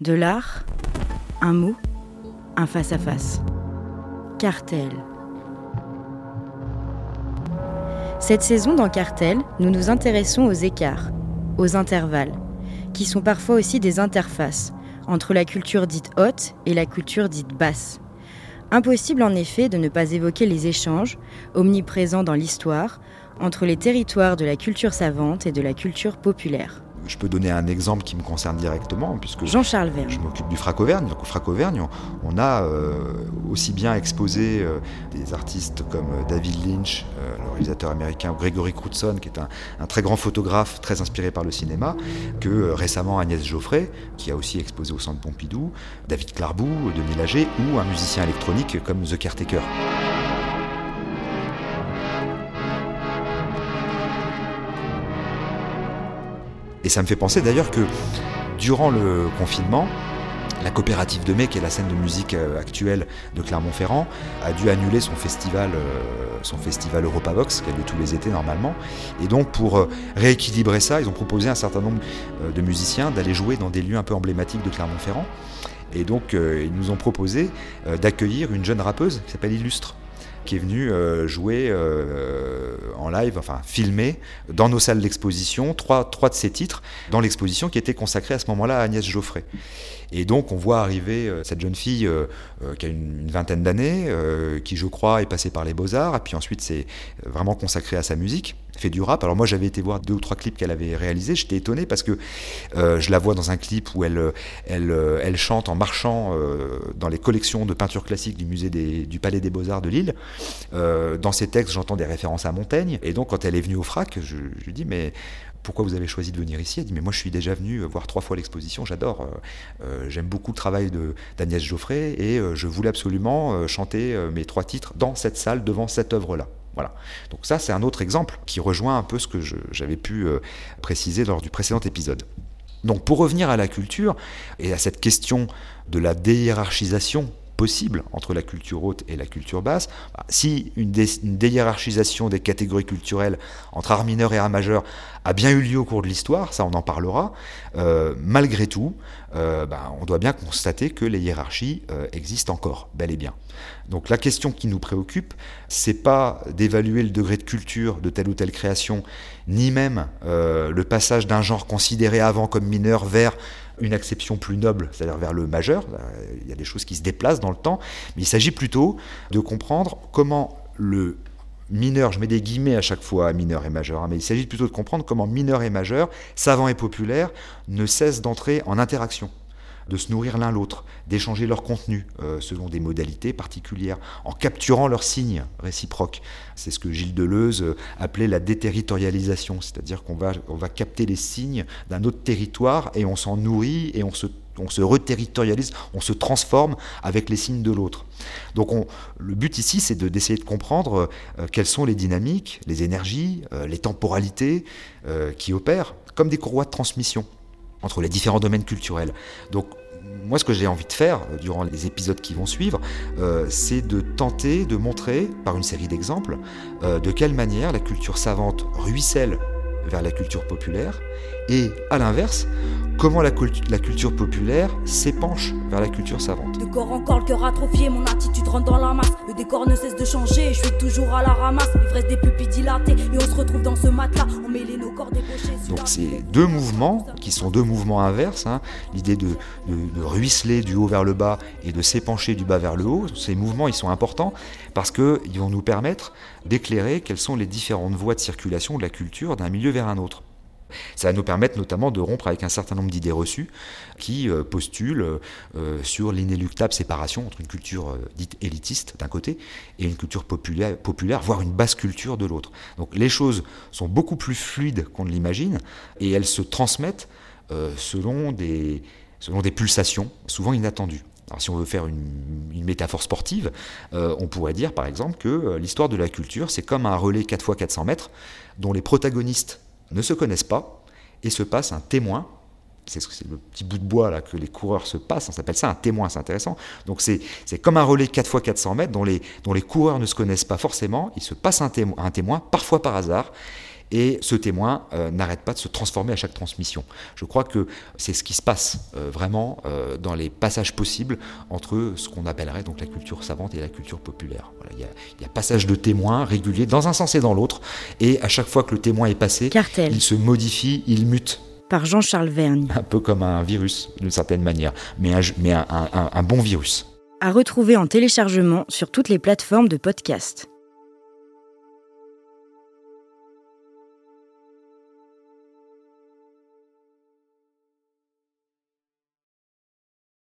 De l'art, un mot, un face-à-face. Cartel. Cette saison dans Cartel, nous nous intéressons aux écarts, aux intervalles, qui sont parfois aussi des interfaces entre la culture dite haute et la culture dite basse. Impossible en effet de ne pas évoquer les échanges, omniprésents dans l'histoire, entre les territoires de la culture savante et de la culture populaire. Je peux donner un exemple qui me concerne directement, puisque Jean-Charles je m'occupe du Frac Auvergne. Donc au Frac Auvergne, on, on a euh, aussi bien exposé euh, des artistes comme euh, David Lynch, euh, le réalisateur américain, ou Gregory qui est un, un très grand photographe, très inspiré par le cinéma, que récemment Agnès Geoffrey, qui a aussi exposé au Centre Pompidou, David Clarbou, Denis Lager, ou un musicien électronique comme The Caretaker. Et ça me fait penser d'ailleurs que durant le confinement, la coopérative de mai, qui est la scène de musique euh, actuelle de Clermont-Ferrand, a dû annuler son festival, euh, son festival Europavox, qui a lieu tous les étés normalement. Et donc, pour euh, rééquilibrer ça, ils ont proposé à un certain nombre de musiciens d'aller jouer dans des lieux un peu emblématiques de Clermont-Ferrand. Et donc, ils nous ont proposé d'accueillir une jeune rappeuse qui s'appelle Illustre qui est venue euh, jouer euh, en live, enfin filmer, dans nos salles d'exposition, trois, trois de ses titres, dans l'exposition qui était consacrée à ce moment-là à Agnès Geoffrey. Et donc on voit arriver euh, cette jeune fille euh, euh, qui a une, vingtaine d'années, qui je crois est passée par les beaux-arts, et puis ensuite c'est vraiment consacrée à sa musique, fait du rap. Alors moi j'avais été voir deux ou trois clips qu'elle avait réalisés, j'étais étonné parce que je la vois dans un clip où elle, elle, chante en marchant dans les collections de peinture classique du musée du Palais des Beaux-Arts de Lille. Dans ses textes, j'entends des références à Montaigne. Et donc, quand elle est venue au FRAC, je lui dis, mais pourquoi vous avez choisi de venir ici Elle dit, mais moi, je suis déjà venu voir trois fois l'exposition, j'adore. Euh, euh, J'aime beaucoup le travail d'Agnès Geoffrey et euh, je voulais absolument euh, chanter euh, mes trois titres dans cette salle, devant cette œuvre-là. Voilà. Donc ça, c'est un autre exemple qui rejoint un peu ce que j'avais pu euh, préciser lors du précédent épisode. Donc pour revenir à la culture et à cette question de la déhiérarchisation possible entre la culture haute et la culture basse, bah, si une, dé- une déhiérarchisation des catégories culturelles entre art mineur et art majeur a bien eu lieu au cours de l'histoire, ça on en parlera, euh, malgré tout, euh, bah, on doit bien constater que les hiérarchies euh, existent encore, bel et bien. Donc la question qui nous préoccupe, c'est pas d'évaluer le degré de culture de telle ou telle création, ni même le passage d'un genre considéré avant comme mineur vers une acception plus noble, c'est-à-dire vers le majeur. Euh, Il y a des choses qui se déplacent dans le temps, mais il s'agit plutôt de comprendre comment le mineur, je mets des guillemets à chaque fois, mineur et majeur, hein, mais il s'agit plutôt de comprendre comment mineur et majeur, savant et populaire, ne cessent d'entrer en interaction de se nourrir l'un l'autre, d'échanger leur contenu euh, selon des modalités particulières, en capturant leurs signes réciproques. C'est ce que Gilles Deleuze euh, appelait la déterritorialisation, c'est-à-dire qu'on va, on va capter les signes d'un autre territoire et on s'en nourrit et on se on se reterritorialise, on se transforme avec les signes de l'autre. Donc on, le but ici, c'est de- d'essayer de comprendre euh, quelles sont les dynamiques, les énergies, les temporalités qui opèrent comme des courroies de transmission entre les différents domaines culturels. Donc moi, ce que j'ai envie de faire euh, durant les épisodes qui vont suivre, euh, c'est de tenter de montrer, par une série d'exemples, euh, de quelle manière la culture savante ruisselle vers la culture populaire, et à l'inverse, comment la, cultu- la culture populaire s'épanche vers la culture savante. De corps en corps, le cœur atrophié, mon attitude rentre dans la masse. Le décor ne cesse de changer, je suis toujours à la ramasse. L'ivresse des pupilles dilatées, et on se retrouve dans ce matelas. On mêlait nos corps débauchés. Donc c'est deux mouvements qui sont deux mouvements inverses. hein. L'idée de, de- de ruisseler du haut vers le bas et de s'épancher du bas vers le haut. Ces mouvements, ils sont importants parce qu'ils vont nous permettre d'éclairer quelles sont les différentes voies de circulation de la culture d'un milieu vers un autre. Ça va nous permettre notamment de rompre avec un certain nombre d'idées reçues qui euh, postulent euh, sur l'inéluctable séparation entre une culture euh, dite élitiste d'un côté et une culture populaire, populaire, voire une basse culture de l'autre. Donc les choses sont beaucoup plus fluides qu'on ne l'imagine et elles se transmettent selon, des, selon des pulsations souvent inattendues. Si on veut faire une, métaphore sportive, on pourrait dire par exemple que l'histoire de la culture, c'est comme un relais 4 x 400 mètres dont les protagonistes ne se connaissent pas et se passe un témoin. C'est ce- c'est le petit bout de bois là que les coureurs se passent, on s'appelle ça un témoin, c'est intéressant. Donc c'est comme un relais 4 x 400 mètres dont les, dont les coureurs ne se connaissent pas forcément, il se passe un un témoin parfois par hasard, et ce témoin euh, n'arrête pas de se transformer à chaque transmission. Je crois que c'est ce qui se passe euh, vraiment euh, dans les passages possibles entre ce qu'on appellerait donc la culture savante et la culture populaire. il, y a, passage de témoins réguliers dans un sens et dans l'autre, et à chaque fois que le témoin est passé, il se modifie, il mute par Jean-Charles Vergne. Un peu comme un virus, d'une certaine manière, mais mais un bon virus. À retrouver en téléchargement sur toutes les plateformes de podcast.